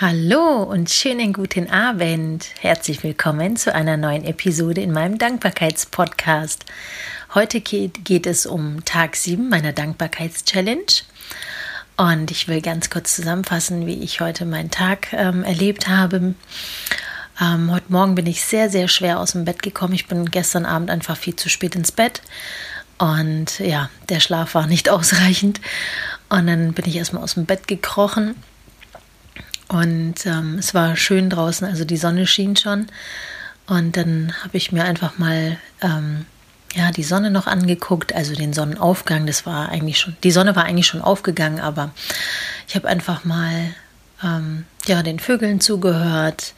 Hallo und schönen guten Abend. Herzlich willkommen zu einer neuen Episode in meinem Dankbarkeitspodcast. Heute geht, geht es um Tag 7 meiner Dankbarkeitschallenge. Und ich will ganz kurz zusammenfassen, wie ich heute meinen Tag ähm, erlebt habe. Ähm, heute Morgen bin ich sehr, sehr schwer aus dem Bett gekommen. Ich bin gestern Abend einfach viel zu spät ins Bett. Und ja, der Schlaf war nicht ausreichend. Und dann bin ich erstmal aus dem Bett gekrochen und ähm, es war schön draußen, also die Sonne schien schon. Und dann habe ich mir einfach mal ähm, ja, die Sonne noch angeguckt, also den Sonnenaufgang. Das war eigentlich schon, die Sonne war eigentlich schon aufgegangen, aber ich habe einfach mal ähm, ja, den Vögeln zugehört,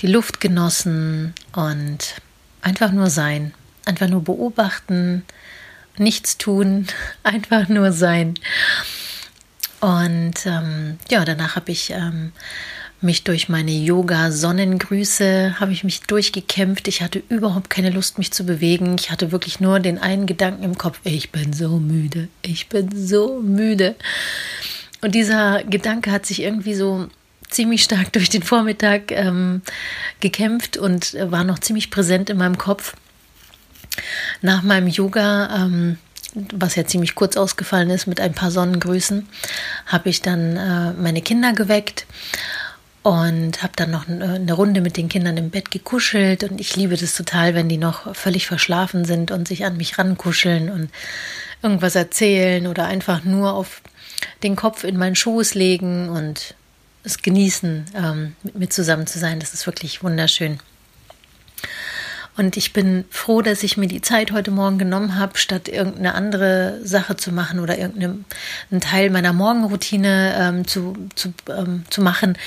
die Luft genossen und einfach nur sein, einfach nur beobachten, nichts tun, einfach nur sein. Und ähm, ja, danach habe ich ähm, mich durch meine Yoga-Sonnengrüße, habe ich mich durchgekämpft. Ich hatte überhaupt keine Lust, mich zu bewegen. Ich hatte wirklich nur den einen Gedanken im Kopf, ich bin so müde, ich bin so müde. Und dieser Gedanke hat sich irgendwie so ziemlich stark durch den Vormittag ähm, gekämpft und war noch ziemlich präsent in meinem Kopf. Nach meinem Yoga ähm, was ja ziemlich kurz ausgefallen ist mit ein paar Sonnengrüßen, habe ich dann äh, meine Kinder geweckt und habe dann noch eine Runde mit den Kindern im Bett gekuschelt und ich liebe das total, wenn die noch völlig verschlafen sind und sich an mich rankuscheln und irgendwas erzählen oder einfach nur auf den Kopf in meinen Schoß legen und es genießen, ähm, mit mir zusammen zu sein. Das ist wirklich wunderschön. Und ich bin froh, dass ich mir die Zeit heute Morgen genommen habe, statt irgendeine andere Sache zu machen oder irgendeinen Teil meiner Morgenroutine ähm, zu, zu, ähm, zu machen.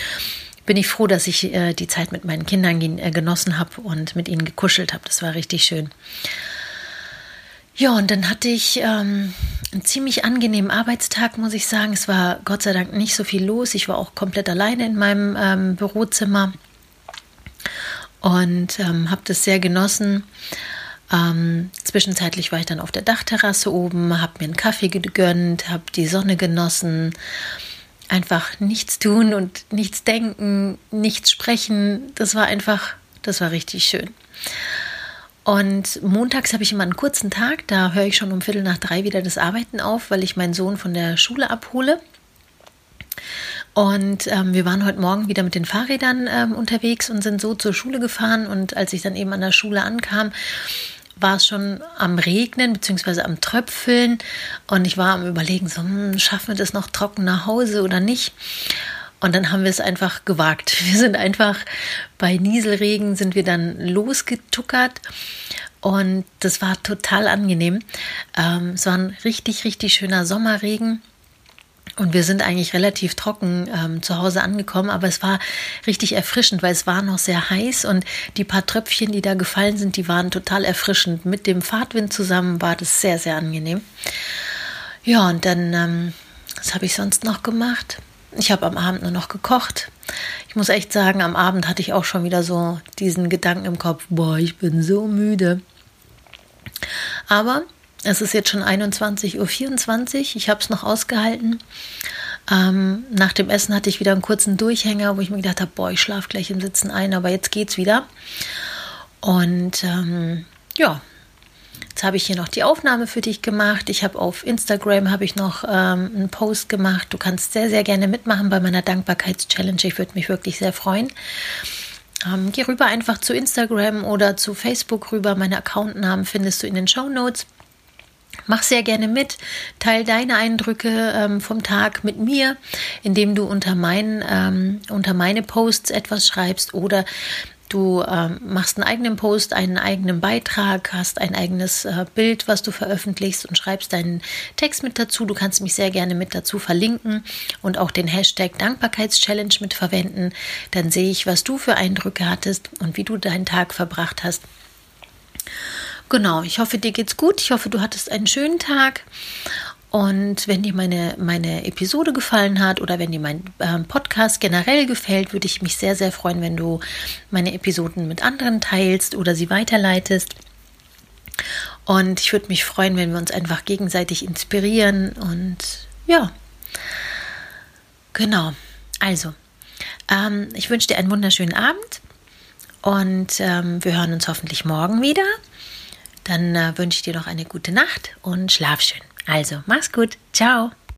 Bin ich froh, dass ich äh, die Zeit mit meinen Kindern äh, genossen habe und mit ihnen gekuschelt habe. Das war richtig schön. Ja, und dann hatte ich ähm, einen ziemlich angenehmen Arbeitstag, muss ich sagen. Es war Gott sei Dank nicht so viel los. Ich war auch komplett alleine in meinem ähm, Bürozimmer und ähm, habe das sehr genossen. Ähm, zwischenzeitlich war ich dann auf der Dachterrasse oben, habe mir einen Kaffee gegönnt, habe die Sonne genossen. Einfach nichts tun und nichts denken, nichts sprechen. Das war einfach, das war richtig schön. Und montags habe ich immer einen kurzen Tag, da höre ich schon um Viertel nach drei wieder das Arbeiten auf, weil ich meinen Sohn von der Schule abhole. Und ähm, wir waren heute Morgen wieder mit den Fahrrädern ähm, unterwegs und sind so zur Schule gefahren. Und als ich dann eben an der Schule ankam, war es schon am Regnen bzw. am Tröpfeln. Und ich war am Überlegen, so, hm, schaffen wir das noch trocken nach Hause oder nicht? Und dann haben wir es einfach gewagt. Wir sind einfach bei Nieselregen sind wir dann losgetuckert. Und das war total angenehm. Ähm, es war ein richtig, richtig schöner Sommerregen. Und wir sind eigentlich relativ trocken ähm, zu Hause angekommen, aber es war richtig erfrischend, weil es war noch sehr heiß und die paar Tröpfchen, die da gefallen sind, die waren total erfrischend. Mit dem Fahrtwind zusammen war das sehr, sehr angenehm. Ja, und dann, ähm, was habe ich sonst noch gemacht? Ich habe am Abend nur noch gekocht. Ich muss echt sagen, am Abend hatte ich auch schon wieder so diesen Gedanken im Kopf, boah, ich bin so müde. Aber es ist jetzt schon 21.24 Uhr. Ich habe es noch ausgehalten. Ähm, nach dem Essen hatte ich wieder einen kurzen Durchhänger, wo ich mir gedacht habe, boah, ich schlafe gleich im Sitzen ein, aber jetzt geht's wieder. Und ähm, ja, jetzt habe ich hier noch die Aufnahme für dich gemacht. Ich habe auf Instagram habe ich noch ähm, einen Post gemacht. Du kannst sehr, sehr gerne mitmachen bei meiner Dankbarkeitschallenge. Ich würde mich wirklich sehr freuen. Ähm, geh rüber einfach zu Instagram oder zu Facebook rüber. Meine Accountnamen findest du in den Show Notes. Mach sehr gerne mit, teil deine Eindrücke ähm, vom Tag mit mir, indem du unter, mein, ähm, unter meine Posts etwas schreibst oder du ähm, machst einen eigenen Post, einen eigenen Beitrag, hast ein eigenes äh, Bild, was du veröffentlichst und schreibst deinen Text mit dazu. Du kannst mich sehr gerne mit dazu verlinken und auch den Hashtag Dankbarkeitschallenge mit verwenden. Dann sehe ich, was du für Eindrücke hattest und wie du deinen Tag verbracht hast. Genau, ich hoffe, dir geht's gut. Ich hoffe, du hattest einen schönen Tag. Und wenn dir meine, meine Episode gefallen hat oder wenn dir mein äh, Podcast generell gefällt, würde ich mich sehr, sehr freuen, wenn du meine Episoden mit anderen teilst oder sie weiterleitest. Und ich würde mich freuen, wenn wir uns einfach gegenseitig inspirieren. Und ja, genau. Also, Ähm, ich wünsche dir einen wunderschönen Abend und ähm, wir hören uns hoffentlich morgen wieder. Dann äh, wünsche ich dir noch eine gute Nacht und schlaf schön. Also, mach's gut. Ciao.